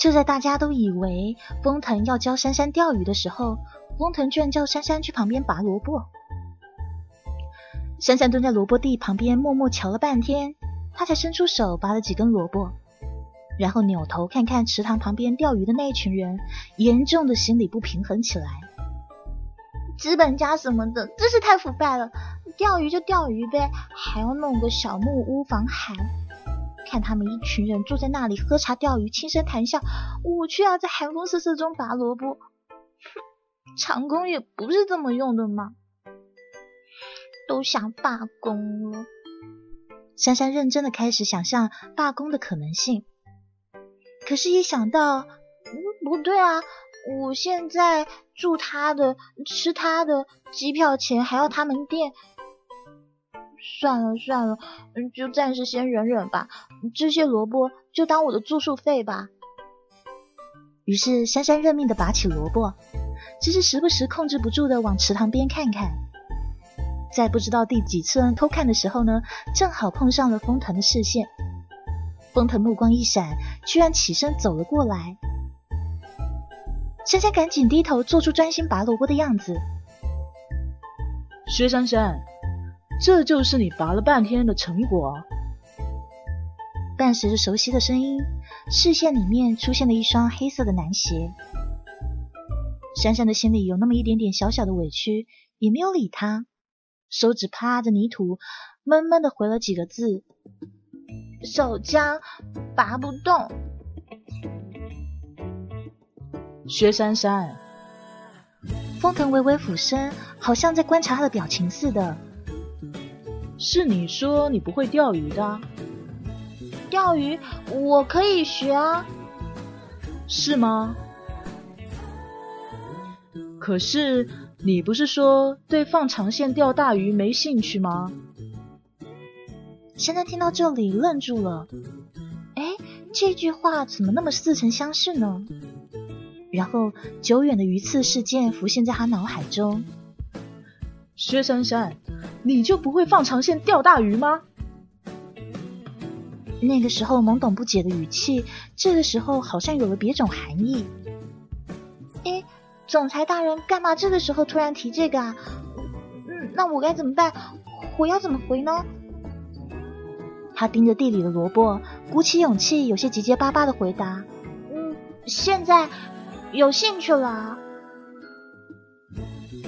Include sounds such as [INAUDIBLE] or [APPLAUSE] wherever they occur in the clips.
就在大家都以为封腾要教珊珊钓鱼的时候，封腾居然叫珊珊去旁边拔萝卜。珊珊蹲在萝卜地旁边，默默瞧了半天，她才伸出手拔了几根萝卜，然后扭头看看池塘旁边钓鱼的那一群人，严重的心理不平衡起来。资本家什么的，真是太腐败了！钓鱼就钓鱼呗，还要弄个小木屋防寒。看他们一群人坐在那里喝茶钓鱼，轻声谈笑，我却要在寒风瑟瑟中拔萝卜。长工也不是这么用的嘛！都想罢工了。珊珊认真的开始想象罢工的可能性，可是，一想到，嗯，不对啊，我现在住他的，吃他的，机票钱还要他们垫，算了算了，嗯，就暂时先忍忍吧。这些萝卜就当我的住宿费吧。于是，珊珊认命的拔起萝卜，只是时不时控制不住的往池塘边看看。在不知道第几次偷看的时候呢，正好碰上了风腾的视线。风腾目光一闪，居然起身走了过来。珊珊赶紧低头，做出专心拔萝卜的样子。薛珊珊，这就是你拔了半天的成果。伴随着熟悉的声音，视线里面出现了一双黑色的男鞋。珊珊的心里有那么一点点小小的委屈，也没有理他。手指趴着泥土，闷闷的回了几个字：“手僵，拔不动。”薛珊珊，封腾微微俯身，好像在观察他的表情似的。是你说你不会钓鱼的？钓鱼我可以学啊。是吗？可是。你不是说对放长线钓大鱼没兴趣吗？现在听到这里愣住了，哎，这句话怎么那么似曾相识呢？然后久远的鱼刺事件浮现在他脑海中。薛珊珊，你就不会放长线钓大鱼吗？那个时候懵懂不解的语气，这个时候好像有了别种含义。哎。总裁大人，干嘛这个时候突然提这个啊？嗯，那我该怎么办？我要怎么回呢？他盯着地里的萝卜，鼓起勇气，有些结结巴巴的回答：“嗯，现在有兴趣了。”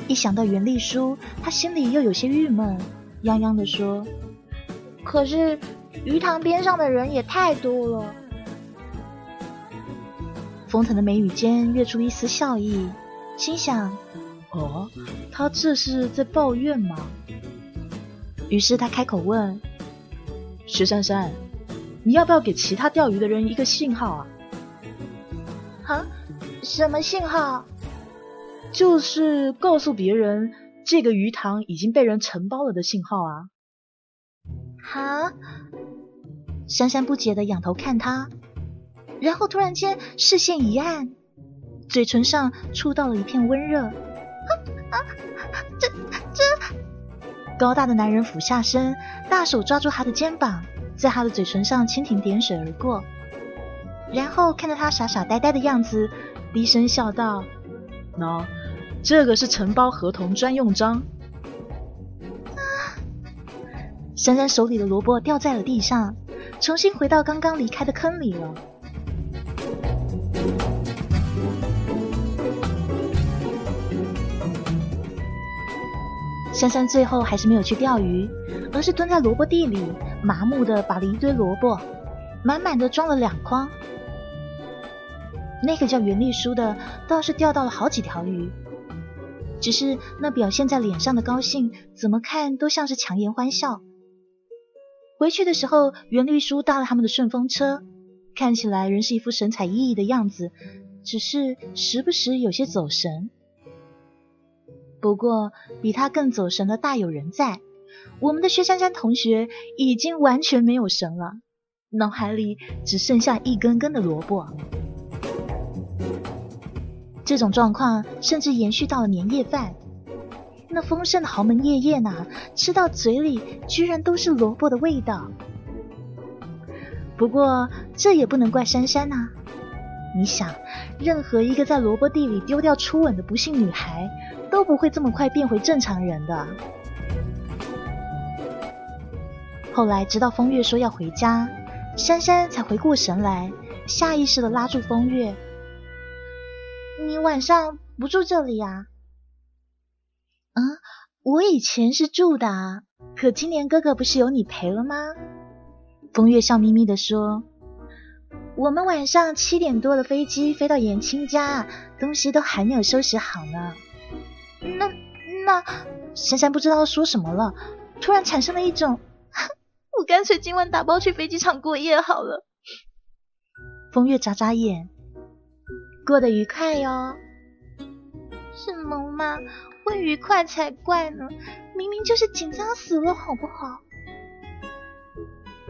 一想到袁丽书，他心里又有些郁闷，泱泱的说：“可是鱼塘边上的人也太多了。”风腾的眉宇间跃出一丝笑意。心想：“哦，他这是在抱怨吗？”于是他开口问：“徐珊珊，你要不要给其他钓鱼的人一个信号啊？”“啊，什么信号？”“就是告诉别人这个鱼塘已经被人承包了的信号啊。”“啊！”珊珊不解的仰头看他，然后突然间视线一暗。嘴唇上触到了一片温热，[LAUGHS] 啊！这这！高大的男人俯下身，大手抓住他的肩膀，在他的嘴唇上蜻蜓点水而过，然后看着他傻傻呆呆的样子，低声笑道：“喏，这个是承包合同专用章。”！珊珊手里的萝卜掉在了地上，重新回到刚刚离开的坑里了。珊珊最后还是没有去钓鱼，而是蹲在萝卜地里，麻木的把了一堆萝卜，满满的装了两筐。那个叫袁丽书的倒是钓到了好几条鱼，只是那表现在脸上的高兴，怎么看都像是强颜欢笑。回去的时候，袁丽书搭了他们的顺风车，看起来仍是一副神采奕奕的样子，只是时不时有些走神。不过，比他更走神的大有人在。我们的薛珊珊同学已经完全没有神了，脑海里只剩下一根根的萝卜。这种状况甚至延续到了年夜饭。那丰盛的豪门夜宴呐，吃到嘴里居然都是萝卜的味道。不过，这也不能怪珊珊呐。你想，任何一个在萝卜地里丢掉初吻的不幸女孩，都不会这么快变回正常人的。后来，直到风月说要回家，珊珊才回过神来，下意识的拉住风月：“你晚上不住这里呀？”“嗯，我以前是住的，可今年哥哥不是有你陪了吗？”风月笑眯眯的说。我们晚上七点多的飞机飞到延青家，东西都还没有收拾好呢。那那，珊珊不知道说什么了，突然产生了一种，[LAUGHS] 我干脆今晚打包去飞机场过夜好了。风月眨眨眼，过得愉快哟。什么嘛，会愉快才怪呢，明明就是紧张死了，好不好？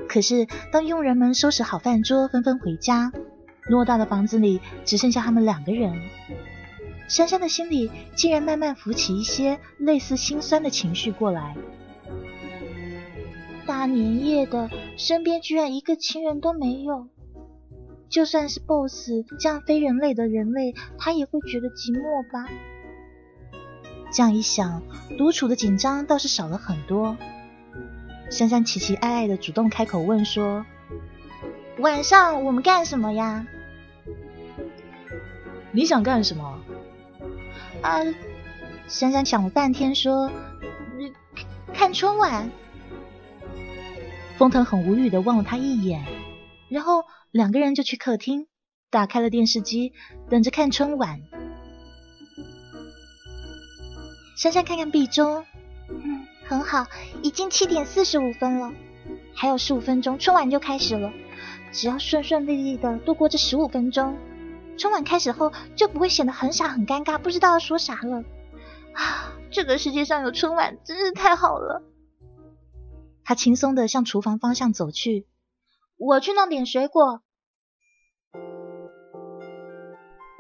可是，当佣人们收拾好饭桌，纷纷回家，偌大的房子里只剩下他们两个人。珊珊的心里竟然慢慢浮起一些类似心酸的情绪过来。大年夜的，身边居然一个亲人都没有。就算是 BOSS 这样非人类的人类，他也会觉得寂寞吧？这样一想，独处的紧张倒是少了很多。珊珊奇奇爱爱的主动开口问说：“晚上我们干什么呀？”你想干什么？啊！珊珊想了半天说：“看春晚。”封腾很无语的望了他一眼，然后两个人就去客厅，打开了电视机，等着看春晚。珊珊看看壁钟，嗯。很好，已经七点四十五分了，还有十五分钟，春晚就开始了。只要顺顺利利的度过这十五分钟，春晚开始后就不会显得很傻很尴尬，不知道要说啥了。啊，这个世界上有春晚真是太好了。他轻松的向厨房方向走去，我去弄点水果。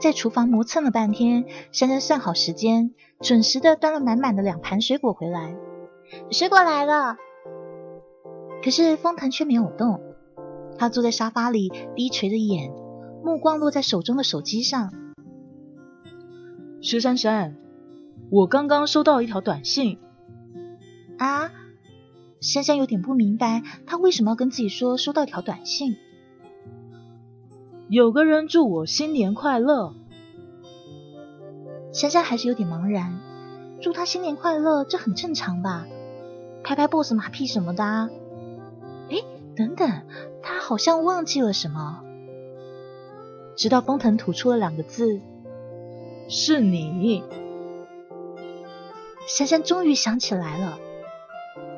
在厨房磨蹭了半天，珊珊算好时间，准时的端了满满的两盘水果回来。水果来了，可是风腾却没有动。他坐在沙发里，低垂着眼，目光落在手中的手机上。薛珊珊，我刚刚收到一条短信。啊？珊珊有点不明白，他为什么要跟自己说收到条短信？有个人祝我新年快乐。珊珊还是有点茫然，祝他新年快乐，这很正常吧？拍拍 boss 马屁什么的，啊哎，等等，他好像忘记了什么。直到封腾吐出了两个字：“是你。”珊珊终于想起来了，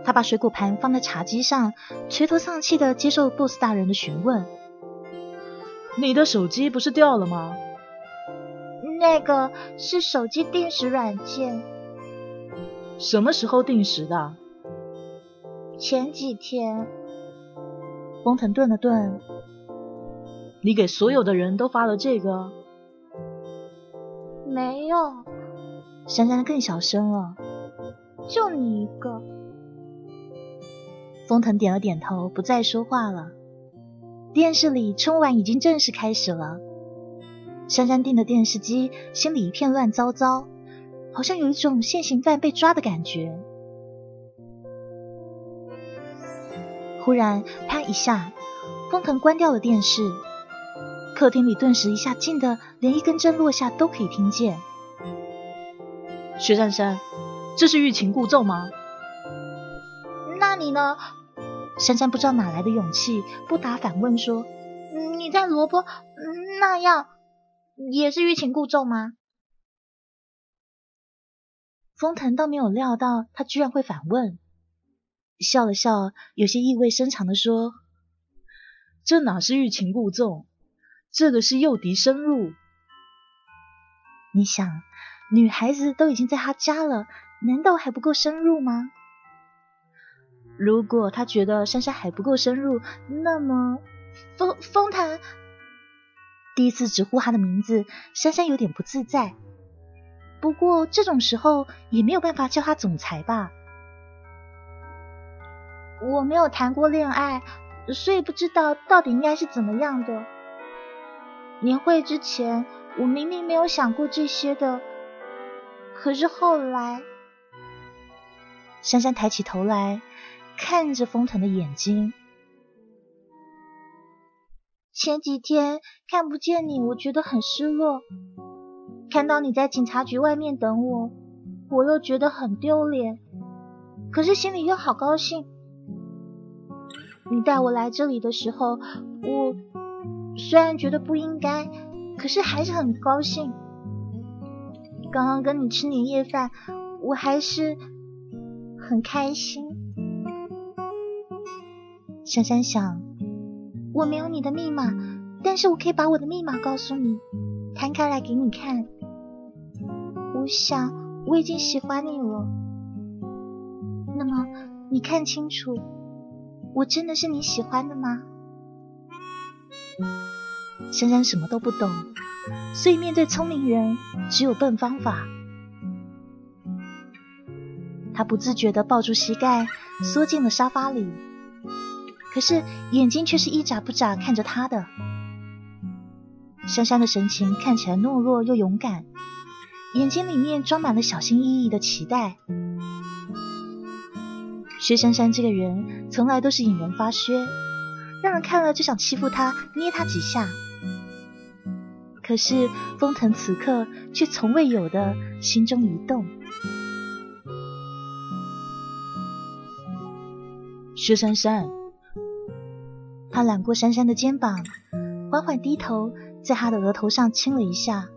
他把水果盘放在茶几上，垂头丧气的接受 boss 大人的询问：“你的手机不是掉了吗？”那个是手机定时软件。什么时候定时的？前几天，工藤顿了顿，你给所有的人都发了这个？没有，珊珊更小声了，就你一个。封腾点了点头，不再说话了。电视里春晚已经正式开始了，珊珊盯着电视机，心里一片乱糟糟，好像有一种现行犯被抓的感觉。忽然，啪一下，封腾关掉了电视，客厅里顿时一下静的，连一根针落下都可以听见。薛珊珊，这是欲擒故纵吗？那你呢？珊珊不知道哪来的勇气，不答反问说：“你在萝卜那样，也是欲擒故纵吗？”风腾倒没有料到他居然会反问。笑了笑，有些意味深长的说：“这哪是欲擒故纵，这个是诱敌深入。你想，女孩子都已经在他家了，难道还不够深入吗？如果他觉得珊珊还不够深入，那么风风谈第一次直呼他的名字，珊珊有点不自在。不过这种时候也没有办法叫他总裁吧。”我没有谈过恋爱，所以不知道到底应该是怎么样的。年会之前，我明明没有想过这些的。可是后来，珊珊抬起头来，看着风腾的眼睛。前几天看不见你，我觉得很失落。看到你在警察局外面等我，我又觉得很丢脸。可是心里又好高兴。你带我来这里的时候，我虽然觉得不应该，可是还是很高兴。刚刚跟你吃年夜饭，我还是很开心。珊珊想，我没有你的密码，但是我可以把我的密码告诉你，摊开来给你看。我想我已经喜欢你了。那么，你看清楚，我真的是你喜欢的吗？珊珊什么都不懂，所以面对聪明人，只有笨方法。他不自觉地抱住膝盖，缩进了沙发里，可是眼睛却是一眨不眨看着他的。珊珊的神情看起来懦弱又勇敢，眼睛里面装满了小心翼翼的期待。薛珊珊这个人从来都是引人发噱，让人看了就想欺负他、捏他几下。可是封腾此刻却从未有的心中一动。薛珊珊，他揽过珊珊的肩膀，缓缓低头，在她的额头上亲了一下。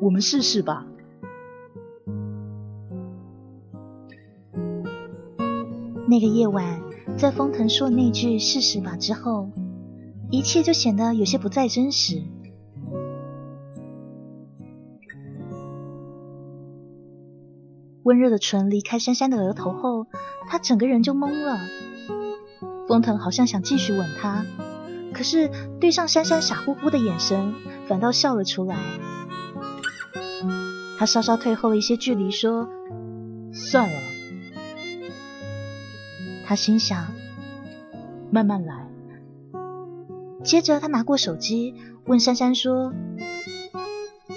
我们试试吧。那个夜晚，在封腾说那句“试试吧”之后，一切就显得有些不再真实。温热的唇离开珊珊的额头后，他整个人就懵了。封腾好像想继续吻她，可是对上珊珊傻乎乎的眼神，反倒笑了出来。他稍稍退后了一些距离，说：“算了。”他心想：“慢慢来。”接着，他拿过手机，问珊珊说：“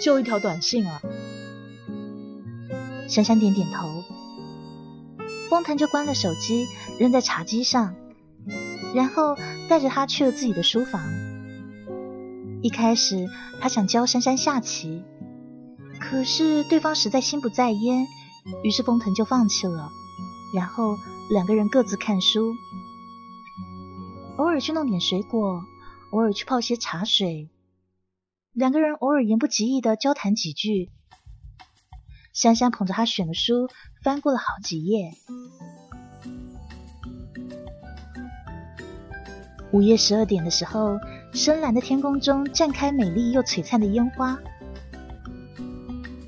就一条短信啊？”珊珊点点头。封腾就关了手机，扔在茶几上，然后带着他去了自己的书房。一开始，他想教珊珊下棋，可是对方实在心不在焉，于是封腾就放弃了。然后。两个人各自看书，偶尔去弄点水果，偶尔去泡些茶水。两个人偶尔言不及义的交谈几句。珊珊捧着他选的书，翻过了好几页。午夜十二点的时候，深蓝的天空中绽开美丽又璀璨的烟花。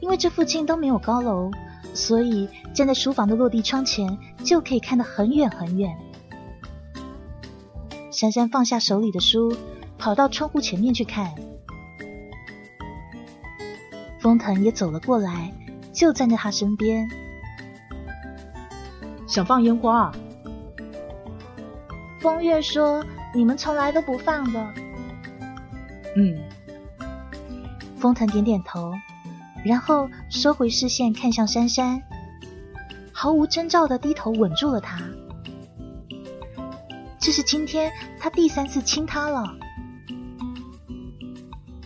因为这附近都没有高楼。所以站在书房的落地窗前，就可以看得很远很远。珊珊放下手里的书，跑到窗户前面去看。风腾也走了过来，就站在他身边。想放烟花啊？风月说：“你们从来都不放的。”嗯。封腾点点头。然后收回视线，看向珊珊，毫无征兆的低头吻住了她。这是今天他第三次亲她了。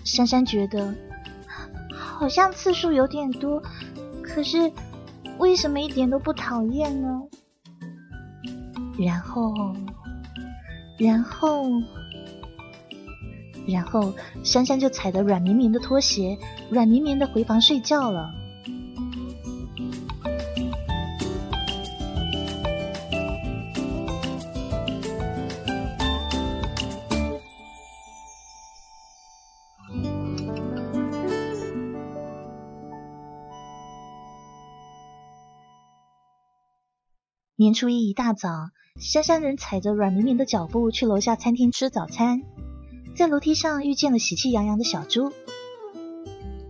珊珊觉得好像次数有点多，可是为什么一点都不讨厌呢？然后，然后。然后，珊珊就踩着软绵绵的拖鞋，软绵绵的回房睡觉了。年初一一大早，珊珊仍踩着软绵绵的脚步去楼下餐厅吃早餐。在楼梯上遇见了喜气洋洋的小猪，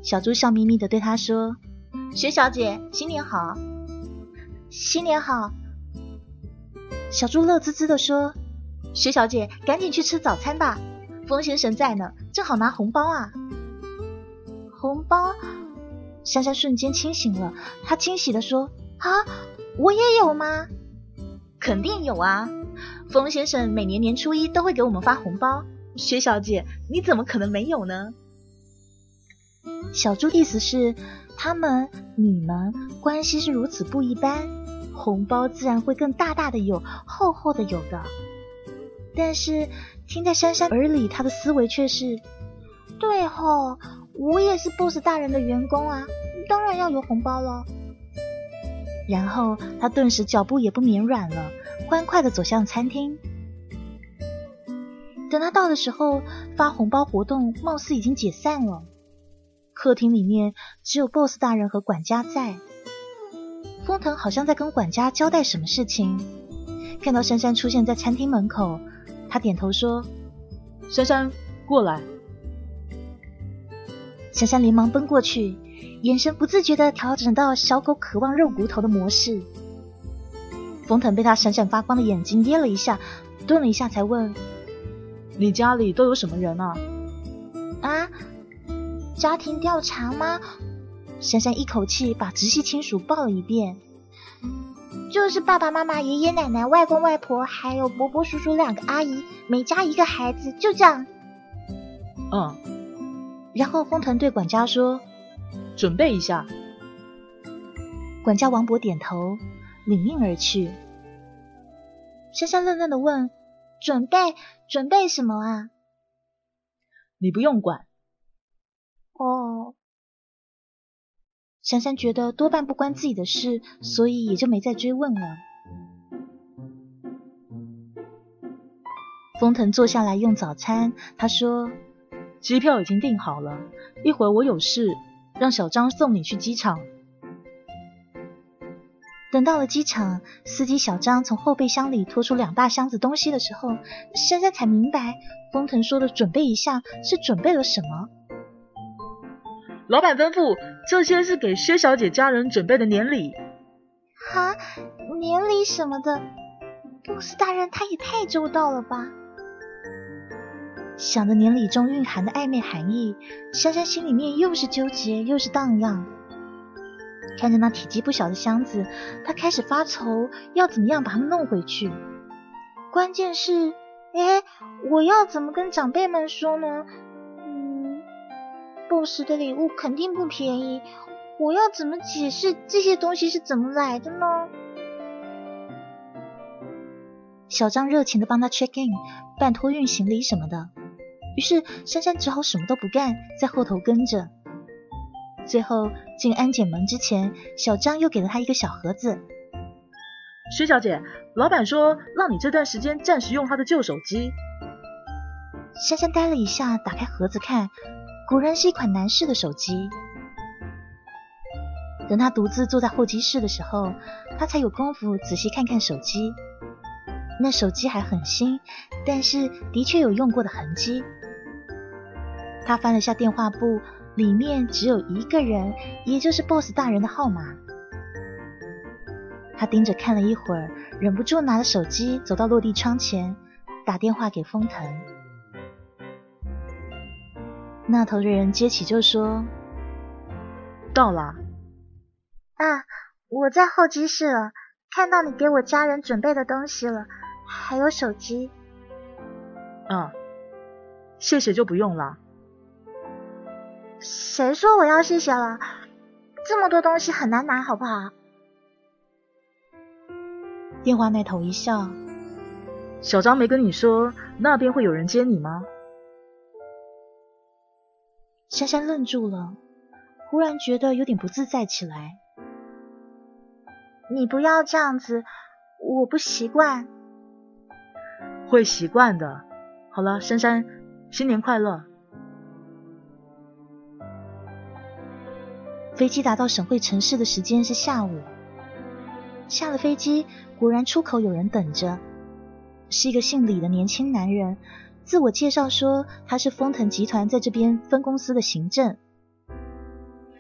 小猪笑眯眯的对他说：“薛小姐，新年好！新年好！”小猪乐滋滋的说：“薛小姐，赶紧去吃早餐吧，风先生在呢，正好拿红包啊。红包？珊珊瞬间清醒了，她惊喜的说：“啊，我也有吗？肯定有啊！风先生每年年初一都会给我们发红包。薛小姐，你怎么可能没有呢？”小猪意思是，他们、你们关系是如此不一般，红包自然会更大大的有，厚厚的有的。但是听在珊珊耳里，她的思维却是：对吼。我也是 boss 大人的员工啊，当然要有红包了。然后他顿时脚步也不绵软了，欢快的走向餐厅。等他到的时候，发红包活动貌似已经解散了。客厅里面只有 boss 大人和管家在。封腾好像在跟管家交代什么事情。看到珊珊出现在餐厅门口，他点头说：“珊珊，过来。”珊珊连忙奔过去，眼神不自觉的调整到小狗渴望肉骨头的模式。风腾被他闪闪发光的眼睛噎了一下，顿了一下才问：“你家里都有什么人啊？”啊，家庭调查吗？珊珊一口气把直系亲属报了一遍，就是爸爸妈妈、爷爷奶奶、外公外婆，还有伯伯叔叔两个阿姨，每家一个孩子，就这样。嗯。然后风腾对管家说：“准备一下。”管家王博点头，领命而去。珊珊愣愣的问：“准备准备什么啊？”“你不用管。”哦。珊珊觉得多半不关自己的事，所以也就没再追问了。封腾坐下来用早餐，他说。机票已经订好了，一会儿我有事，让小张送你去机场。等到了机场，司机小张从后备箱里拖出两大箱子东西的时候，珊珊才明白，封腾说的“准备一下”是准备了什么。老板吩咐，这些是给薛小姐家人准备的年礼。哈，年礼什么的，波斯大人他也太周到了吧！想着年礼中蕴含的暧昧含义，珊珊心里面又是纠结又是荡漾。看着那体积不小的箱子，她开始发愁，要怎么样把它们弄回去。关键是，哎，我要怎么跟长辈们说呢？嗯，boss 的礼物肯定不便宜，我要怎么解释这些东西是怎么来的呢？小张热情的帮他 check in，办托运行李什么的。于是珊珊只好什么都不干，在后头跟着。最后进安检门之前，小张又给了他一个小盒子。薛小姐，老板说让你这段时间暂时用他的旧手机。珊珊呆了一下，打开盒子看，果然是一款男士的手机。等他独自坐在候机室的时候，他才有功夫仔细看看手机。那手机还很新，但是的确有用过的痕迹。他翻了下电话簿，里面只有一个人，也就是 boss 大人的号码。他盯着看了一会儿，忍不住拿着手机走到落地窗前，打电话给风腾。那头的人接起就说：“到了。”啊，我在候机室了，看到你给我家人准备的东西了，还有手机。嗯，谢谢就不用了。谁说我要谢谢了？这么多东西很难拿，好不好？电话那头一笑，小张没跟你说那边会有人接你吗？珊珊愣住了，忽然觉得有点不自在起来。你不要这样子，我不习惯。会习惯的。好了，珊珊，新年快乐。飞机达到省会城市的时间是下午。下了飞机，果然出口有人等着，是一个姓李的年轻男人，自我介绍说他是丰腾集团在这边分公司的行政。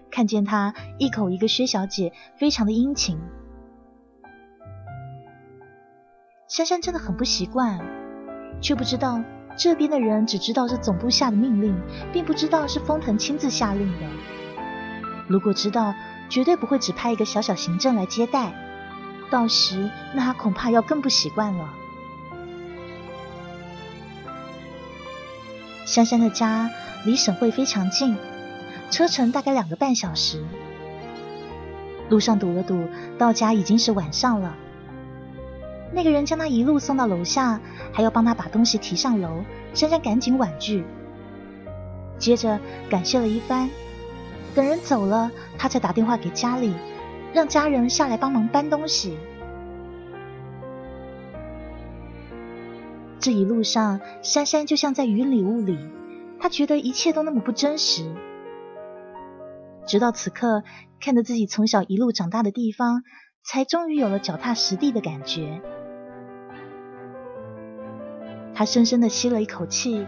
看见他一口一个薛小姐，非常的殷勤。珊珊真的很不习惯，却不知道这边的人只知道是总部下的命令，并不知道是风腾亲自下令的。如果知道，绝对不会只派一个小小行政来接待。到时，那他恐怕要更不习惯了。珊珊的家离省会非常近，车程大概两个半小时。路上堵了堵，到家已经是晚上了。那个人将他一路送到楼下，还要帮他把东西提上楼。珊珊赶紧婉拒，接着感谢了一番。等人走了，他才打电话给家里，让家人下来帮忙搬东西。这一路上，珊珊就像在云里雾里，她觉得一切都那么不真实。直到此刻，看着自己从小一路长大的地方，才终于有了脚踏实地的感觉。他深深的吸了一口气，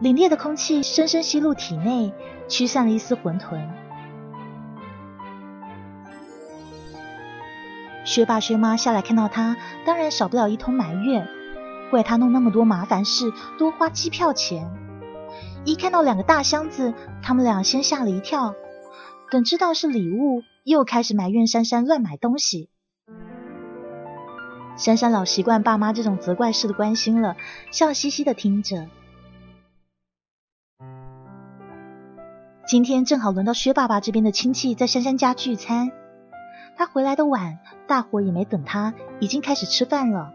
凛冽的空气深深吸入体内，驱散了一丝混沌。薛爸薛妈下来看到他，当然少不了一通埋怨，怪他弄那么多麻烦事，多花机票钱。一看到两个大箱子，他们俩先吓了一跳，等知道是礼物，又开始埋怨珊珊乱买东西。珊珊老习惯爸妈这种责怪式的关心了，笑嘻嘻的听着。今天正好轮到薛爸爸这边的亲戚在珊珊家聚餐，他回来的晚，大伙也没等他，已经开始吃饭了。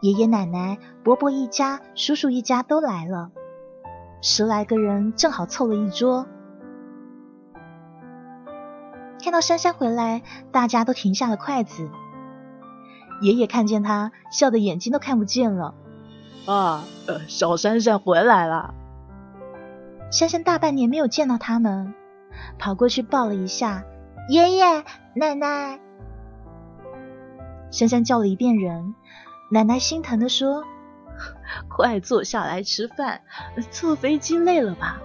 爷爷奶奶、伯伯一家、叔叔一家都来了，十来个人正好凑了一桌。看到珊珊回来，大家都停下了筷子。爷爷看见他，笑得眼睛都看不见了。啊，呃，小珊珊回来了。珊珊大半年没有见到他们，跑过去抱了一下爷爷奶奶。珊珊叫了一遍人，奶奶心疼的说：“ [LAUGHS] 快坐下来吃饭，坐飞机累了吧？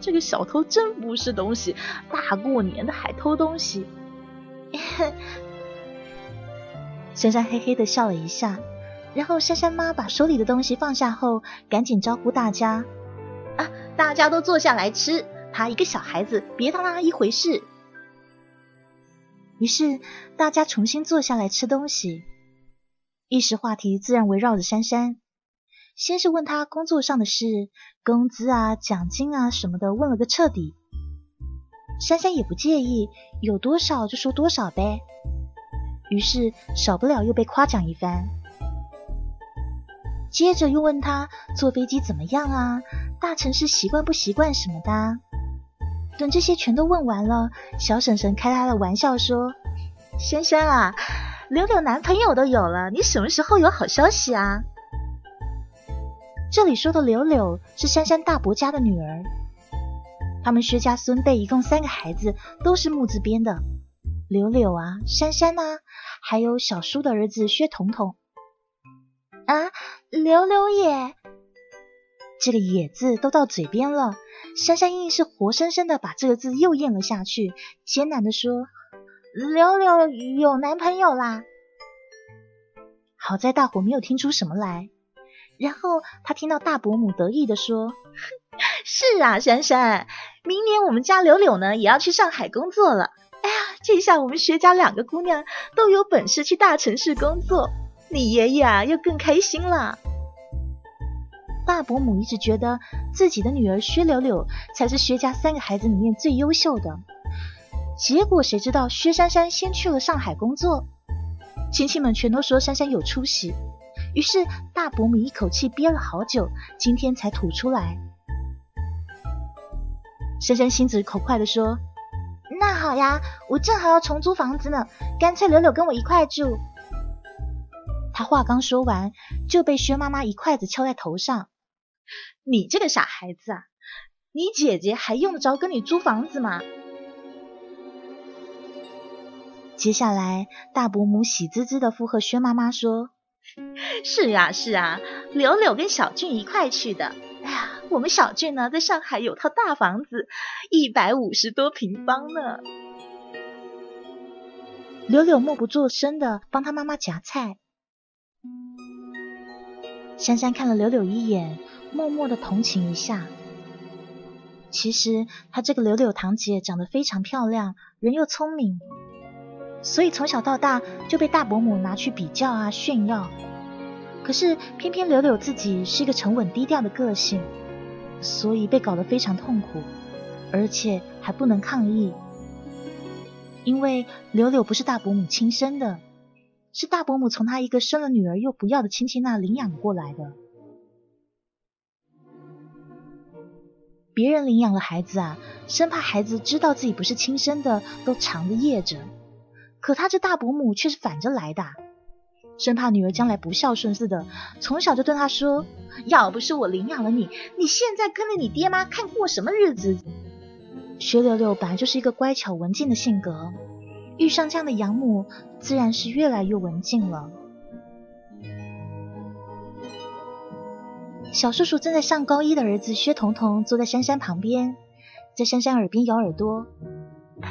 这个小偷真不是东西，大过年的还偷东西。[LAUGHS] ”珊珊嘿嘿的笑了一下，然后珊珊妈把手里的东西放下后，赶紧招呼大家：“啊，大家都坐下来吃，他一个小孩子，别当他一回事。”于是大家重新坐下来吃东西，一时话题自然围绕着珊珊。先是问他工作上的事，工资啊、奖金啊什么的，问了个彻底。珊珊也不介意，有多少就说多少呗。于是少不了又被夸奖一番，接着又问他坐飞机怎么样啊，大城市习惯不习惯什么的。等这些全都问完了，小婶婶开他的玩笑说：“珊珊啊，柳柳男朋友都有了，你什么时候有好消息啊？”这里说的柳柳是珊珊大伯家的女儿，他们薛家孙辈一共三个孩子，都是木字边的。柳柳啊，珊珊啊，还有小叔的儿子薛彤彤啊，柳柳也，这个“也”字都到嘴边了，珊珊硬是活生生的把这个字又咽了下去，艰难的说：“柳柳有男朋友啦。”好在大伙没有听出什么来，然后他听到大伯母得意的说：“ [LAUGHS] 是啊，珊珊，明年我们家柳柳呢也要去上海工作了。”哎呀，这下我们薛家两个姑娘都有本事去大城市工作，你爷爷啊又更开心了。大伯母一直觉得自己的女儿薛柳柳才是薛家三个孩子里面最优秀的，结果谁知道薛珊珊先去了上海工作，亲戚们全都说珊珊有出息，于是大伯母一口气憋了好久，今天才吐出来。珊珊心直口快的说。那好呀，我正好要重租房子呢，干脆柳柳跟我一块住。他话刚说完，就被薛妈妈一筷子敲在头上。你这个傻孩子啊，你姐姐还用得着跟你租房子吗？接下来，大伯母喜滋滋的附和薛妈妈说：“是啊，是啊，柳柳跟小俊一块去的。”哎呀，我们小俊呢，在上海有套大房子，一百五十多平方呢。柳柳默不作声的帮他妈妈夹菜。珊珊看了柳柳一眼，默默的同情一下。其实她这个柳柳堂姐长得非常漂亮，人又聪明，所以从小到大就被大伯母拿去比较啊炫耀。可是偏偏柳柳自己是一个沉稳低调的个性，所以被搞得非常痛苦，而且还不能抗议，因为柳柳不是大伯母亲生的，是大伯母从她一个生了女儿又不要的亲戚那领养过来的。别人领养了孩子啊，生怕孩子知道自己不是亲生的，都藏着掖着。可他这大伯母却是反着来的，生怕女儿将来不孝顺似的，从小就对他说：“要不是我领养了你，你现在跟着你爹妈看过什么日子？”薛六六本来就是一个乖巧文静的性格，遇上这样的养母，自然是越来越文静了。小叔叔正在上高一的儿子薛彤彤坐在珊珊旁边，在珊珊耳边咬耳朵。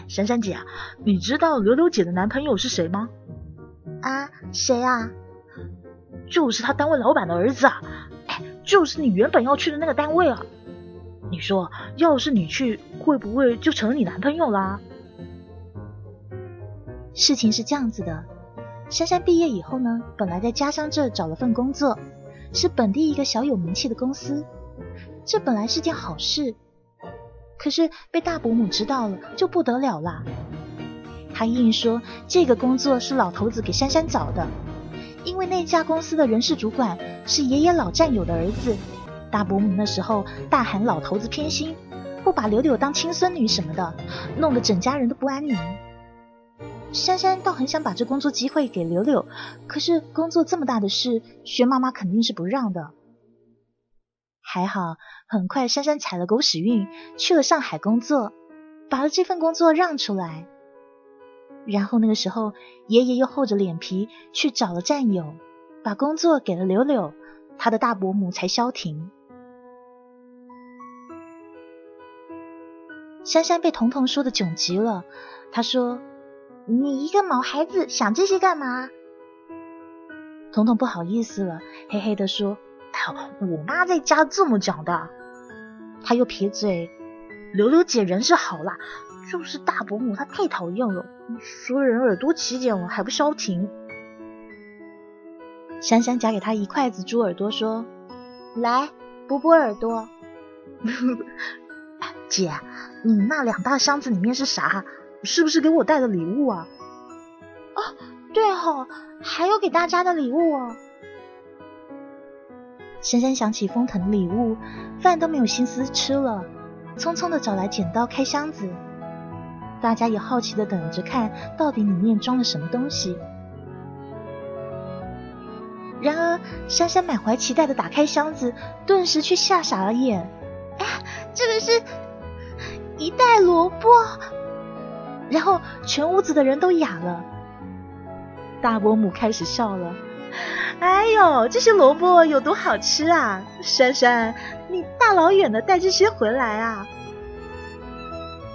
珊珊姐，你知道刘刘姐的男朋友是谁吗？啊，谁啊？就是他单位老板的儿子啊！哎，就是你原本要去的那个单位啊！你说，要是你去，会不会就成了你男朋友啦？事情是这样子的，珊珊毕业以后呢，本来在家乡这找了份工作。是本地一个小有名气的公司，这本来是件好事，可是被大伯母知道了就不得了啦。他硬说这个工作是老头子给珊珊找的，因为那家公司的人事主管是爷爷老战友的儿子。大伯母那时候大喊老头子偏心，不把柳柳当亲孙女什么的，弄得整家人都不安宁。珊珊倒很想把这工作机会给柳柳，可是工作这么大的事，薛妈妈肯定是不让的。还好，很快珊珊踩了狗屎运，去了上海工作，把了这份工作让出来。然后那个时候，爷爷又厚着脸皮去找了战友，把工作给了柳柳，他的大伯母才消停。珊珊被彤彤说的窘极了，她说。你一个毛孩子想这些干嘛？彤彤不好意思了，嘿嘿的说：“我妈在家这么讲的。”他又撇嘴：“柳柳姐人是好啦，就是大伯母她太讨厌了，说人耳朵起茧了还不消停。”珊珊夹给他一筷子猪耳朵，说：“来补补耳朵。” [LAUGHS] 姐，你那两大箱子里面是啥？是不是给我带的礼物啊？哦，对哦，还有给大家的礼物哦。珊珊想起封腾的礼物，饭都没有心思吃了，匆匆的找来剪刀开箱子。大家也好奇的等着看到底里面装了什么东西。然而，珊珊满怀期待的打开箱子，顿时却吓傻了眼。哎，这个是一袋萝卜。然后全屋子的人都哑了，大伯母开始笑了。哎呦，这些萝卜有多好吃啊！珊珊，你大老远的带这些回来啊？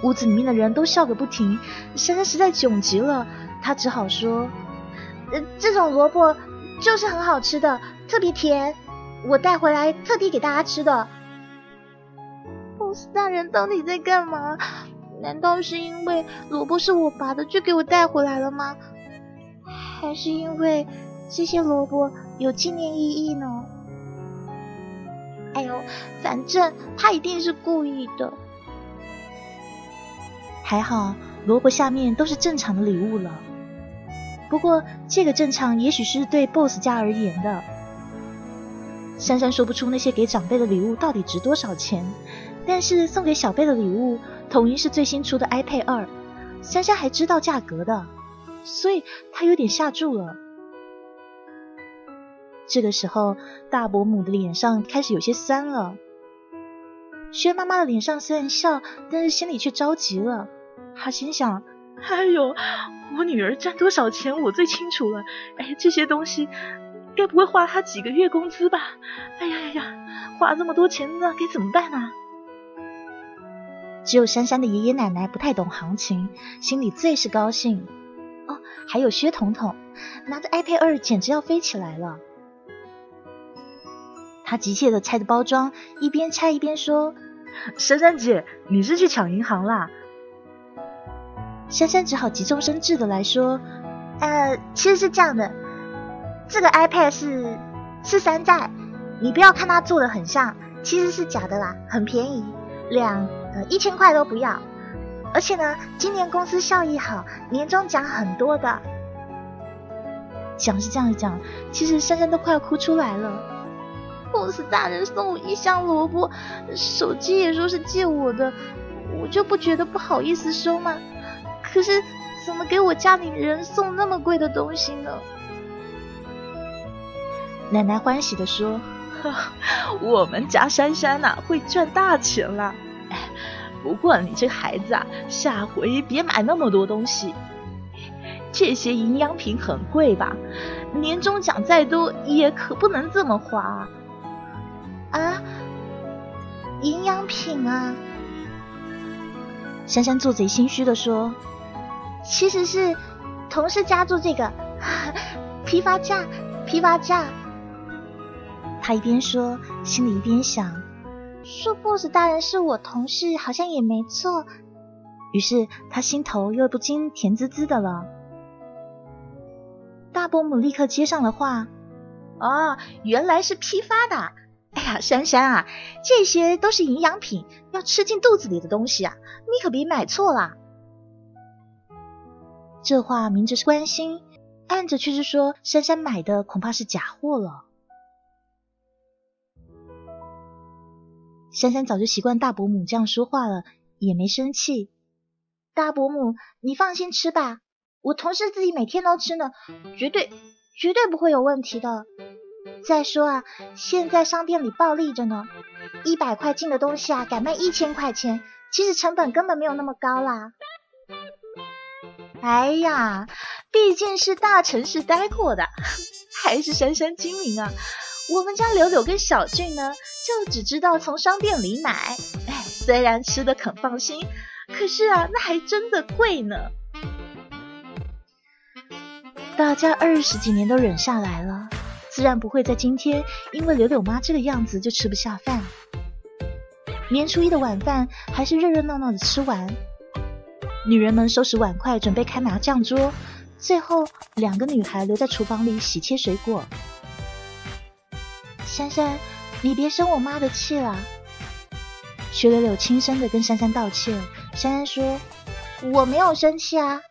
屋子里面的人都笑个不停。珊珊实在窘极了，她只好说：“呃，这种萝卜就是很好吃的，特别甜，我带回来特地给大家吃的。”波斯大人到底在干嘛？难道是因为萝卜是我拔的，就给我带回来了吗？还是因为这些萝卜有纪念意义呢？哎呦，反正他一定是故意的。还好，萝卜下面都是正常的礼物了。不过这个正常，也许是对 BOSS 家而言的。珊珊说不出那些给长辈的礼物到底值多少钱，但是送给小辈的礼物。统一是最新出的 iPad 二，珊珊还知道价格的，所以她有点吓住了。这个时候，大伯母的脸上开始有些酸了。薛妈妈的脸上虽然笑，但是心里却着急了。她心想：哎呦，我女儿赚多少钱，我最清楚了。哎，这些东西该不会花她几个月工资吧？哎呀呀呀，花这么多钱，那该怎么办呢？只有珊珊的爷爷奶奶不太懂行情，心里最是高兴。哦，还有薛彤彤，拿着 iPad 二简直要飞起来了。他急切的拆着包装，一边拆一边说：“珊珊姐，你是去抢银行啦？”珊珊只好急中生智的来说：“呃，其实是这样的，这个 iPad 是是山寨，你不要看它做的很像，其实是假的啦，很便宜，两呃一千块都不要。而且呢，今年公司效益好，年终奖很多的。”讲是这样讲，其实珊珊都快要哭出来了。boss 大人送我一箱萝卜，手机也说是借我的，我就不觉得不好意思收吗？可是怎么给我家里人送那么贵的东西呢？奶奶欢喜的说：“ [LAUGHS] 我们家珊珊呐会赚大钱了。不过你这孩子啊，下回别买那么多东西。”这些营养品很贵吧？年终奖再多也可不能这么花啊！营养品啊！珊珊做贼心虚的说：“其实是同事家做这个 [LAUGHS] 批发价，批发价。”他一边说，心里一边想：说 boss 大人是我同事，好像也没错。于是他心头又不禁甜滋滋的了。大伯母立刻接上了话：“哦，原来是批发的。哎呀，珊珊啊，这些都是营养品，要吃进肚子里的东西啊，你可别买错了。”这话明着是关心，暗着却是说珊珊买的恐怕是假货了。珊珊早就习惯大伯母这样说话了，也没生气。大伯母，你放心吃吧。我同事自己每天都吃呢，绝对绝对不会有问题的。再说啊，现在商店里暴利着呢，一百块进的东西啊，敢卖一千块钱，其实成本根本没有那么高啦。哎呀，毕竟是大城市待过的，[LAUGHS] 还是珊珊精明啊。我们家柳柳跟小俊呢，就只知道从商店里买。哎，虽然吃的肯放心，可是啊，那还真的贵呢。大家二十几年都忍下来了，自然不会在今天因为柳柳妈这个样子就吃不下饭。年初一的晚饭还是热热闹闹的吃完，女人们收拾碗筷准备开麻将桌，最后两个女孩留在厨房里洗切水果。珊珊，你别生我妈的气了。薛柳柳轻声的跟珊珊道歉。珊珊说：“我没有生气啊。”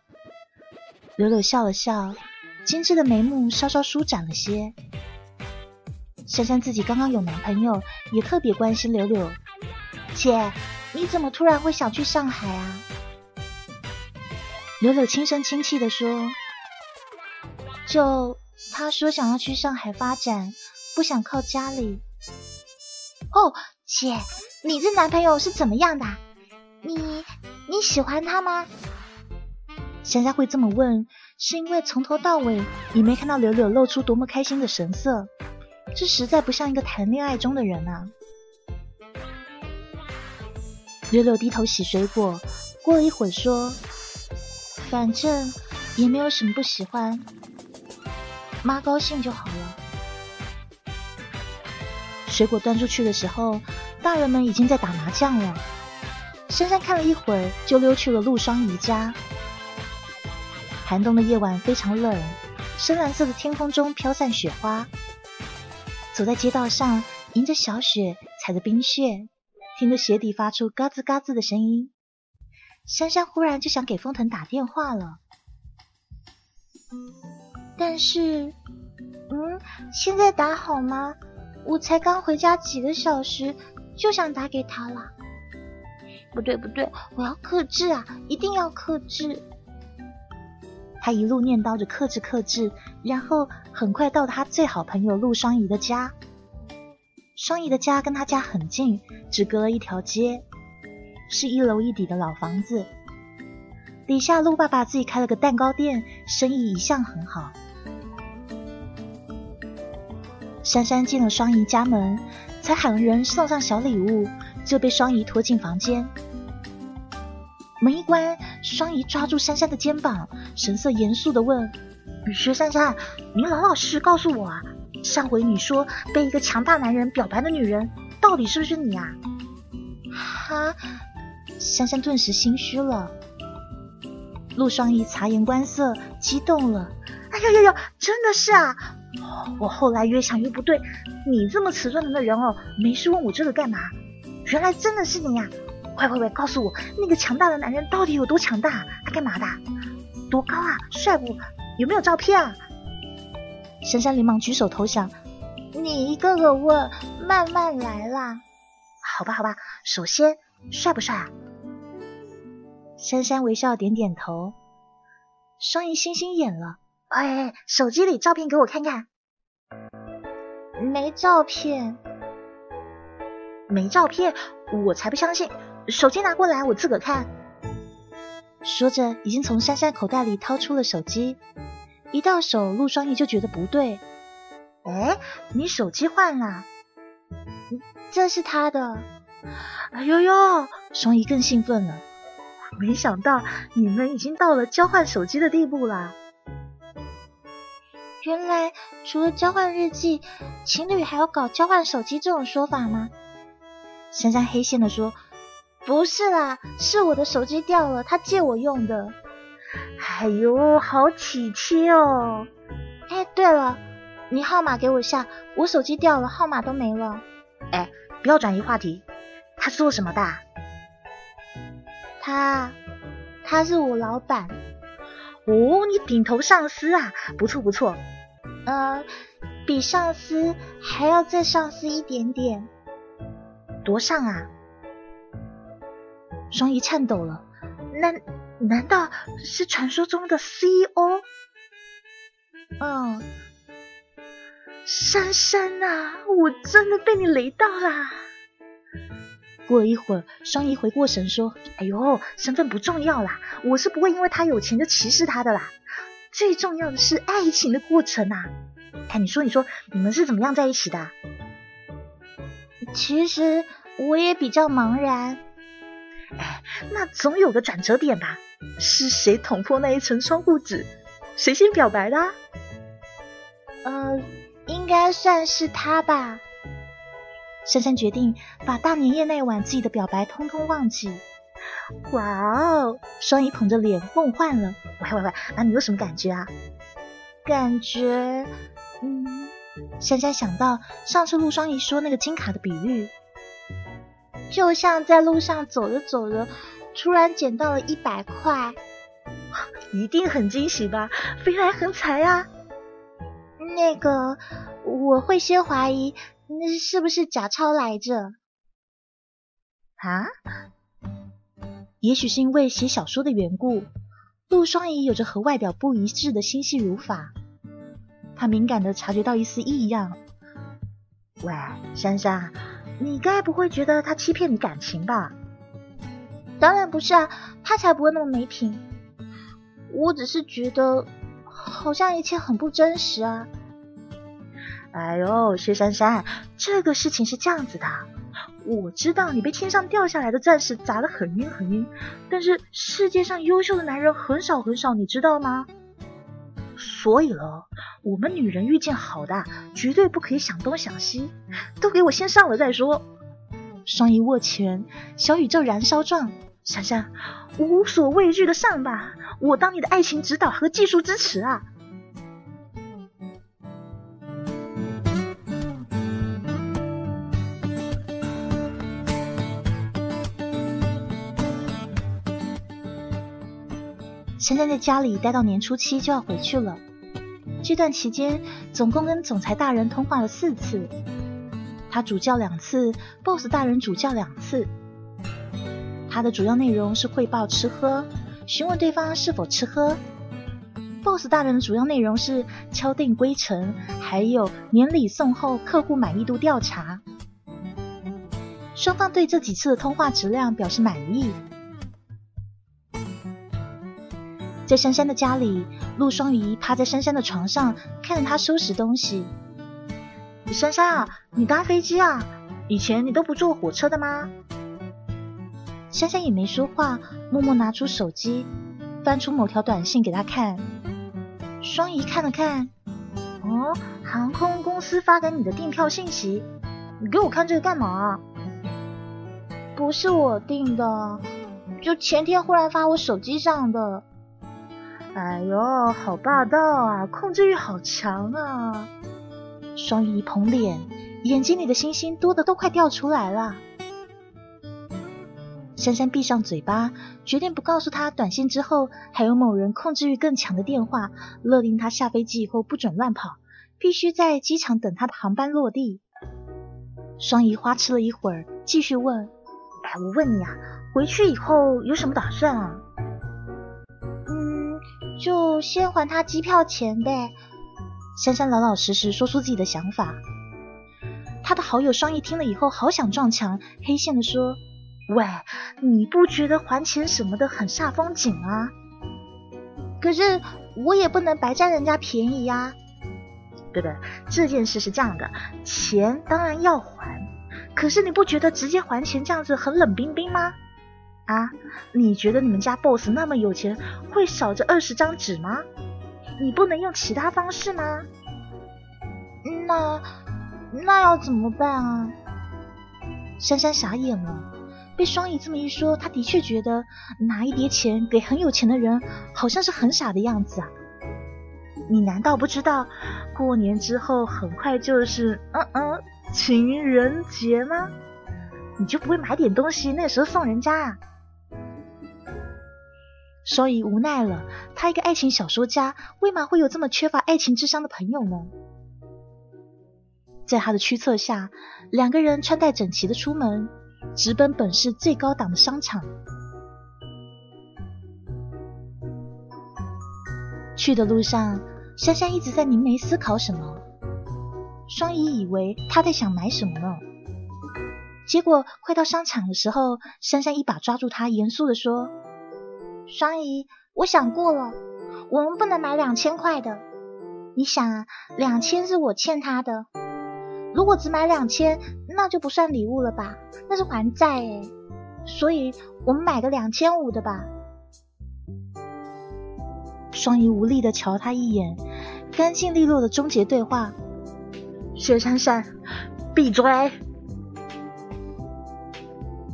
柳柳笑了笑。精致的眉目稍稍舒展了些。珊珊自己刚刚有男朋友，也特别关心柳柳。姐，你怎么突然会想去上海啊？柳柳轻声轻气的说：“就他说想要去上海发展，不想靠家里。”哦，姐，你这男朋友是怎么样的？你你喜欢他吗？珊珊会这么问。是因为从头到尾你没看到柳柳露出多么开心的神色，这实在不像一个谈恋爱中的人啊！柳柳低头洗水果，过了一会儿说：“反正也没有什么不喜欢，妈高兴就好了。”水果端出去的时候，大人们已经在打麻将了。珊珊看了一会儿，就溜去了陆双宜家。寒冬的夜晚非常冷，深蓝色的天空中飘散雪花。走在街道上，迎着小雪，踩着冰雪，听着鞋底发出嘎吱嘎吱的声音。珊珊忽然就想给风腾打电话了，但是，嗯，现在打好吗？我才刚回家几个小时，就想打给他了。不对不对，我要克制啊，一定要克制。他一路念叨着克制克制，然后很快到他最好朋友陆双怡的家。双怡的家跟他家很近，只隔了一条街，是一楼一底的老房子。底下陆爸爸自己开了个蛋糕店，生意一向很好。珊珊进了双怡家门，才喊人送上小礼物，就被双怡拖进房间。门一关，双姨抓住珊珊的肩膀，神色严肃的问：“薛珊珊，你老老实实告诉我啊，上回你说被一个强大男人表白的女人，到底是不是你啊？哈，珊珊顿时心虚了。陆双怡察言观色，激动了。哎呦呦呦，真的是啊！我后来越想越不对，你这么瓷钝的人哦，没事问我这个干嘛？原来真的是你呀！快快快，告诉我那个强大的男人到底有多强大？他干嘛的？多高啊？帅不？有没有照片啊？珊珊连忙举手投降。你一个个问，慢慢来啦。好吧好吧，首先帅不帅啊？珊珊微笑点点头。双怡星星眼了。哎，手机里照片给我看看。没照片。没照片？我才不相信。手机拿过来，我自个看。说着，已经从珊珊口袋里掏出了手机。一到手，陆双怡就觉得不对。哎，你手机换了？这是他的。哎呦呦，双怡更兴奋了。没想到你们已经到了交换手机的地步了。原来除了交换日记，情侣还要搞交换手机这种说法吗？珊珊黑线的说：“不是啦，是我的手机掉了，他借我用的。”哎呦，好体贴哦！哎，对了，你号码给我下，我手机掉了，号码都没了。哎，不要转移话题。他做什么的？他，他是我老板。哦，你顶头上司啊，不错不错。呃，比上司还要再上司一点点。多上啊！双怡颤抖了。难难道是传说中的 CEO？嗯，珊珊啊，我真的被你雷到啦！过了一会儿，双怡回过神说：“哎呦，身份不重要啦，我是不会因为他有钱就歧视他的啦。最重要的是爱情的过程啊！哎，你说，你说，你们是怎么样在一起的？”其实我也比较茫然，哎，那总有个转折点吧？是谁捅破那一层窗户纸？谁先表白的？呃，应该算是他吧。珊珊决定把大年夜那晚自己的表白通通忘记。哇哦！双怡捧着脸梦幻了。喂喂喂，那你有什么感觉啊？感觉，嗯。珊珊想到上次陆双怡说那个金卡的比喻，就像在路上走着走着，突然捡到了一百块，一定很惊喜吧？飞来横财啊！那个我会先怀疑那是不是假钞来着？啊？也许是因为写小说的缘故，陆双怡有着和外表不一致的心细如发。他敏感的察觉到一丝异样。喂，珊珊，你该不会觉得他欺骗你感情吧？当然不是啊，他才不会那么没品。我只是觉得好像一切很不真实啊。哎呦，薛珊珊，这个事情是这样子的，我知道你被天上掉下来的钻石砸得很晕很晕，但是世界上优秀的男人很少很少，你知道吗？所以了，我们女人遇见好的，绝对不可以想东想西，都给我先上了再说。双一握拳，小宇宙燃烧状。闪闪，无所畏惧的上吧，我当你的爱情指导和技术支持啊。珊珊在家里待到年初七就要回去了。这段期间，总共跟总裁大人通话了四次，他主教两次，boss 大人主教两次。他的主要内容是汇报吃喝，询问对方是否吃喝。boss 大人的主要内容是敲定规程，还有年礼送后客户满意度调查。双方对这几次的通话质量表示满意。在珊珊的家里，陆双怡趴在珊珊的床上，看着她收拾东西。珊珊啊，你搭飞机啊？以前你都不坐火车的吗？珊珊也没说话，默默拿出手机，翻出某条短信给他看。双怡看了看，哦，航空公司发给你的订票信息，你给我看这个干嘛？不是我订的，就前天忽然发我手机上的。哎呦，好霸道啊，控制欲好强啊！双鱼一捧脸，眼睛里的星星多的都快掉出来了。珊珊闭上嘴巴，决定不告诉他短信之后还有某人控制欲更强的电话，勒令他下飞机以后不准乱跑，必须在机场等他的航班落地。双姨花痴了一会儿，继续问：“哎，我问你啊，回去以后有什么打算啊？”“，就先还他机票钱呗。”珊珊老老实实说出自己的想法。他的好友双翼听了以后，好想撞墙，黑线的说。喂，你不觉得还钱什么的很煞风景啊？可是我也不能白占人家便宜呀。对不对？这件事是这样的，钱当然要还，可是你不觉得直接还钱这样子很冷冰冰吗？啊？你觉得你们家 boss 那么有钱，会少这二十张纸吗？你不能用其他方式吗？那那要怎么办啊？珊珊傻眼了。被双姨这么一说，她的确觉得拿一叠钱给很有钱的人，好像是很傻的样子啊。你难道不知道，过年之后很快就是嗯嗯情人节吗？你就不会买点东西那时候送人家啊？双姨无奈了，他一个爱情小说家，为嘛会有这么缺乏爱情智商的朋友呢？在他的驱策下，两个人穿戴整齐的出门。直奔本市最高档的商场。去的路上，珊珊一直在凝眉思考什么。双姨以为他在想买什么呢？结果快到商场的时候，珊珊一把抓住他，严肃的说：“双姨，我想过了，我们不能买两千块的。你想啊，两千是我欠他的。”如果只买两千，那就不算礼物了吧？那是还债哎。所以我们买个两千五的吧。双姨无力的瞧他一眼，干净利落的终结对话。薛珊珊，闭嘴！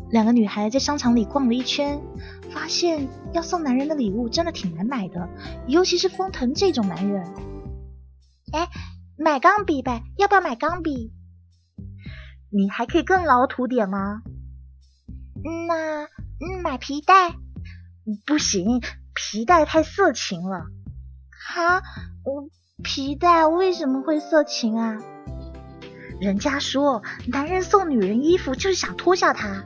两个女孩在商场里逛了一圈，发现要送男人的礼物真的挺难买的，尤其是封腾这种男人。哎。买钢笔呗，要不要买钢笔？你还可以更老土点吗？那嗯，买皮带？不行，皮带太色情了。哈，我皮带为什么会色情啊？人家说男人送女人衣服就是想脱下她。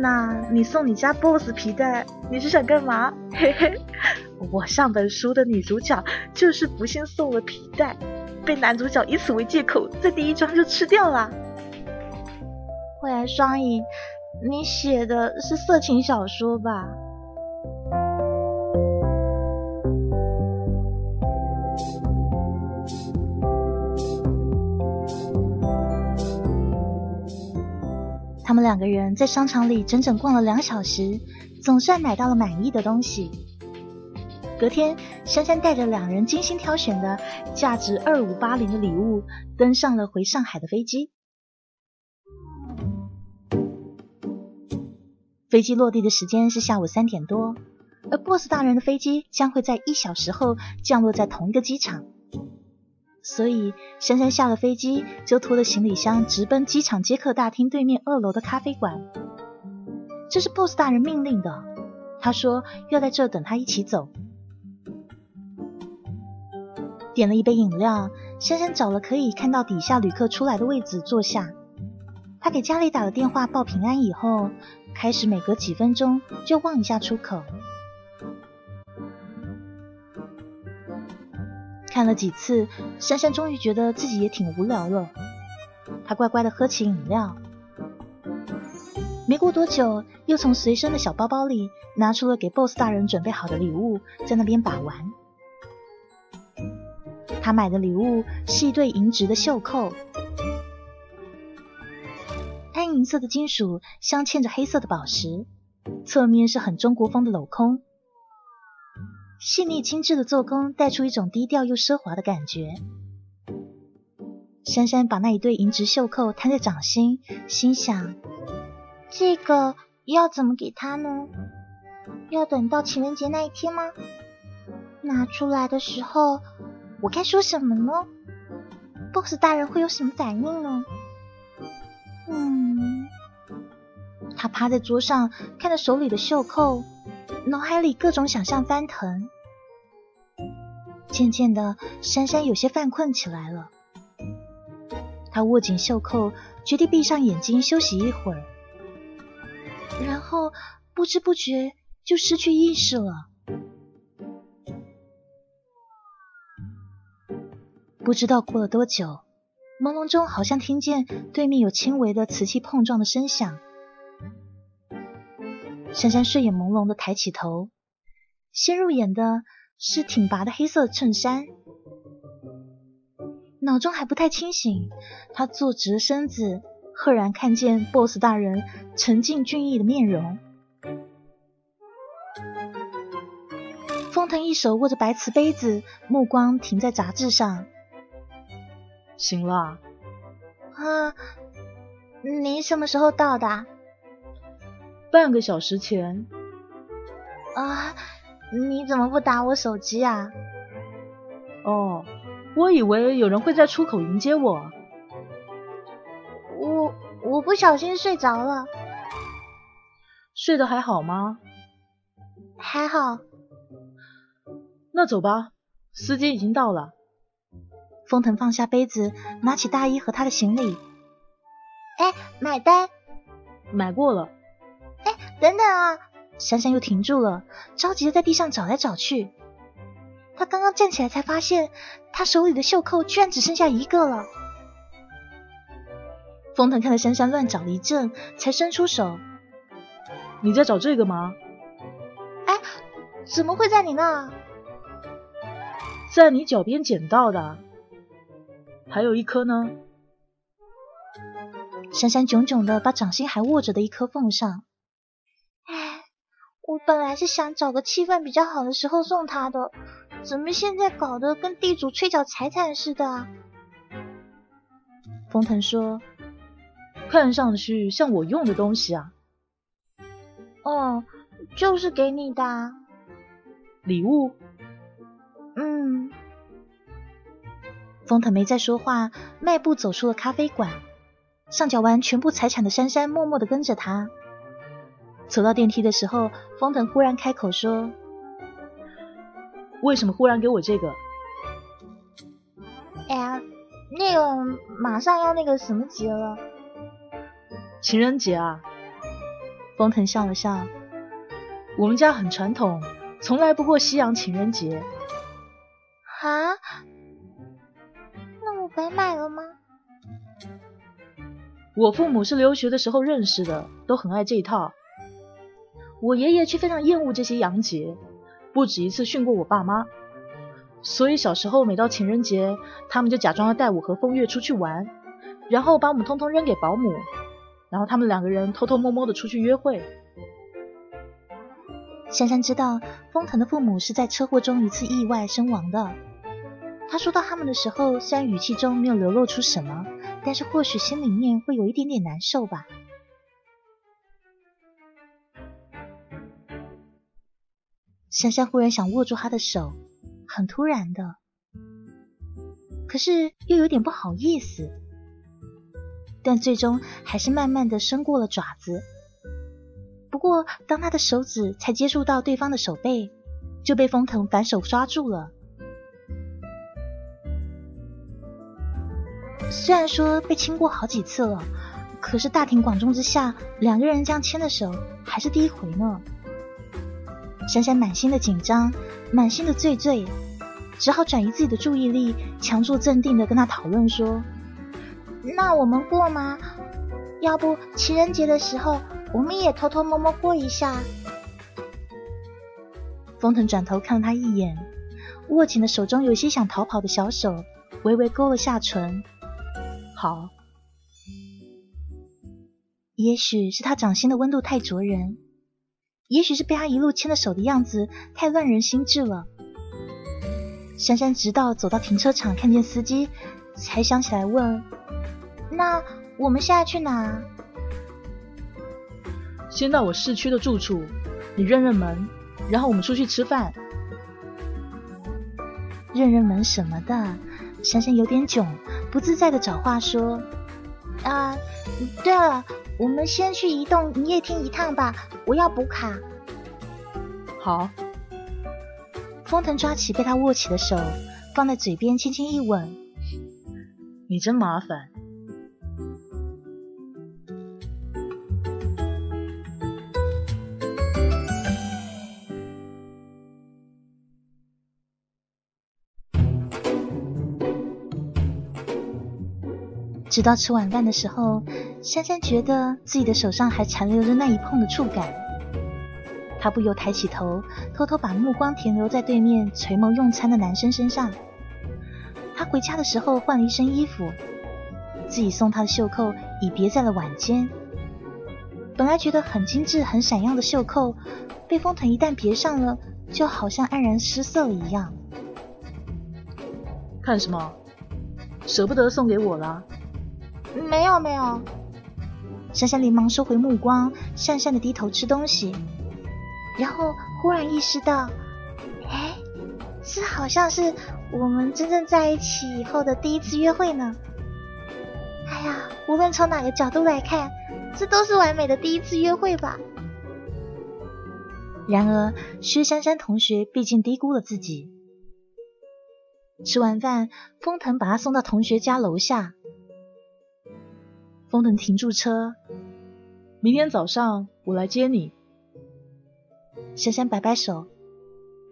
那你送你家 boss 皮带，你是想干嘛？嘿嘿，我上本书的女主角就是不幸送了皮带。被男主角以此为借口，在第一章就吃掉了。未来双影，你写的是色情小说吧？他们两个人在商场里整整逛了两小时，总算买到了满意的东西。隔天，珊珊带着两人精心挑选的价值二五八零的礼物，登上了回上海的飞机。飞机落地的时间是下午三点多，而 boss 大人的飞机将会在一小时后降落在同一个机场，所以珊珊下了飞机就拖着行李箱直奔机场接客大厅对面二楼的咖啡馆。这是 boss 大人命令的，他说要在这等他一起走。点了一杯饮料，珊珊找了可以看到底下旅客出来的位置坐下。他给家里打了电话报平安以后，开始每隔几分钟就望一下出口。看了几次，珊珊终于觉得自己也挺无聊了。她乖乖的喝起饮料。没过多久，又从随身的小包包里拿出了给 BOSS 大人准备好的礼物，在那边把玩。他买的礼物是一对银质的袖扣，暗银色的金属镶嵌着黑色的宝石，侧面是很中国风的镂空，细腻精致的做工带出一种低调又奢华的感觉。珊珊把那一对银质袖扣摊在掌心，心想：这个要怎么给他呢？要等到情人节那一天吗？拿出来的时候，我该说什么呢？boss 大人会有什么反应呢？嗯，他趴在桌上，看着手里的袖扣，脑海里各种想象翻腾。渐渐的，珊珊有些犯困起来了。她握紧袖扣，决定闭上眼睛休息一会儿，然后不知不觉就失去意识了。不知道过了多久，朦胧中好像听见对面有轻微的瓷器碰撞的声响。珊珊睡眼朦胧的抬起头，先入眼的是挺拔的黑色衬衫。脑中还不太清醒，他坐直身子，赫然看见 BOSS 大人沉静俊逸的面容。封腾一手握着白瓷杯子，目光停在杂志上。醒了。啊，你什么时候到的？半个小时前。啊，你怎么不打我手机啊？哦，我以为有人会在出口迎接我。我我不小心睡着了。睡得还好吗？还好。那走吧，司机已经到了。风腾放下杯子，拿起大衣和他的行李。哎，买单。买过了。哎，等等啊！珊珊又停住了，着急的在地上找来找去。他刚刚站起来才发现，他手里的袖扣居然只剩下一个了。风腾看着珊珊乱找了一阵，才伸出手：“你在找这个吗？”“哎，怎么会在你那？”“在你脚边捡到的。”还有一颗呢。珊珊炯炯的把掌心还握着的一颗奉上。我本来是想找个气氛比较好的时候送他的，怎么现在搞得跟地主催缴财产似的？封腾说：“看上去像我用的东西啊。”哦，就是给你的礼物。嗯。封腾没再说话，迈步走出了咖啡馆。上缴完全部财产的珊珊默默的跟着他。走到电梯的时候，风腾忽然开口说：“为什么忽然给我这个？”哎呀，那个马上要那个什么节了？情人节啊！风腾笑了笑：“我们家很传统，从来不过西洋情人节。”啊？那我白买了吗？我父母是留学的时候认识的，都很爱这一套。我爷爷却非常厌恶这些洋节，不止一次训过我爸妈。所以小时候每到情人节，他们就假装要带我和风月出去玩，然后把我们通通扔给保姆，然后他们两个人偷偷摸摸的出去约会。珊珊知道，风腾的父母是在车祸中一次意外身亡的。他说到他们的时候，虽然语气中没有流露出什么，但是或许心里面会有一点点难受吧。珊珊忽然想握住他的手，很突然的，可是又有点不好意思，但最终还是慢慢的伸过了爪子。不过，当他的手指才接触到对方的手背，就被风腾反手抓住了。虽然说被亲过好几次了，可是大庭广众之下，两个人这样牵的手还是第一回呢。珊珊满心的紧张，满心的醉醉，只好转移自己的注意力，强作镇定的跟他讨论说：“那我们过吗？要不情人节的时候，我们也偷偷摸摸过一下。”封腾转头看了他一眼，握紧了手中有些想逃跑的小手，微微勾了下唇。好，也许是他掌心的温度太灼人，也许是被他一路牵着手的样子太乱人心智了。珊珊直到走到停车场，看见司机，才想起来问：“那我们现在去哪？”先到我市区的住处，你认认门，然后我们出去吃饭。认认门什么的，珊珊有点囧，不自在的找话说：“啊，对了，我们先去移动营业厅一趟吧，我要补卡。”好。封腾抓起被他握起的手，放在嘴边轻轻一吻：“你真麻烦。”直到吃晚饭的时候，珊珊觉得自己的手上还残留着那一碰的触感，她不由抬起头，偷偷把目光停留在对面垂眸用餐的男生身上。他回家的时候换了一身衣服，自己送他的袖扣已别在了腕间。本来觉得很精致、很闪耀的袖扣，被风腾一旦别上了，就好像黯然失色了一样。看什么？舍不得送给我了？没有没有，珊珊连忙收回目光，讪讪的低头吃东西，然后忽然意识到，哎，这好像是我们真正在一起以后的第一次约会呢。哎呀，无论从哪个角度来看，这都是完美的第一次约会吧。然而，薛珊珊同学毕竟低估了自己。吃完饭，封腾把他送到同学家楼下。风腾停住车，明天早上我来接你。珊珊摆摆手，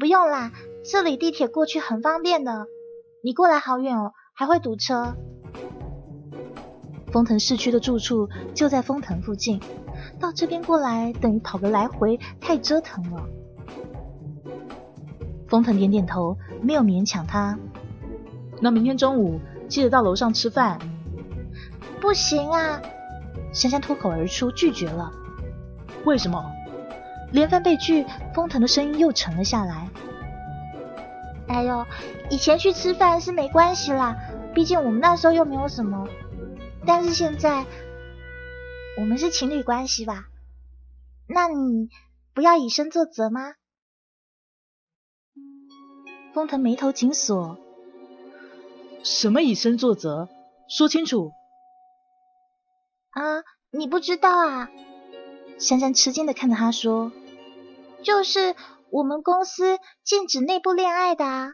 不用啦，这里地铁过去很方便的。你过来好远哦，还会堵车。封腾市区的住处就在封腾附近，到这边过来等于跑个来回，太折腾了。封腾点点头，没有勉强他。那明天中午记得到楼上吃饭。不行啊！珊珊脱口而出拒绝了。为什么？连番被拒，封腾的声音又沉了下来。哎呦，以前去吃饭是没关系啦，毕竟我们那时候又没有什么。但是现在，我们是情侣关系吧？那你不要以身作则吗？封腾眉头紧锁。什么以身作则？说清楚。啊，你不知道啊！珊珊吃惊的看着他说：“就是我们公司禁止内部恋爱的啊。”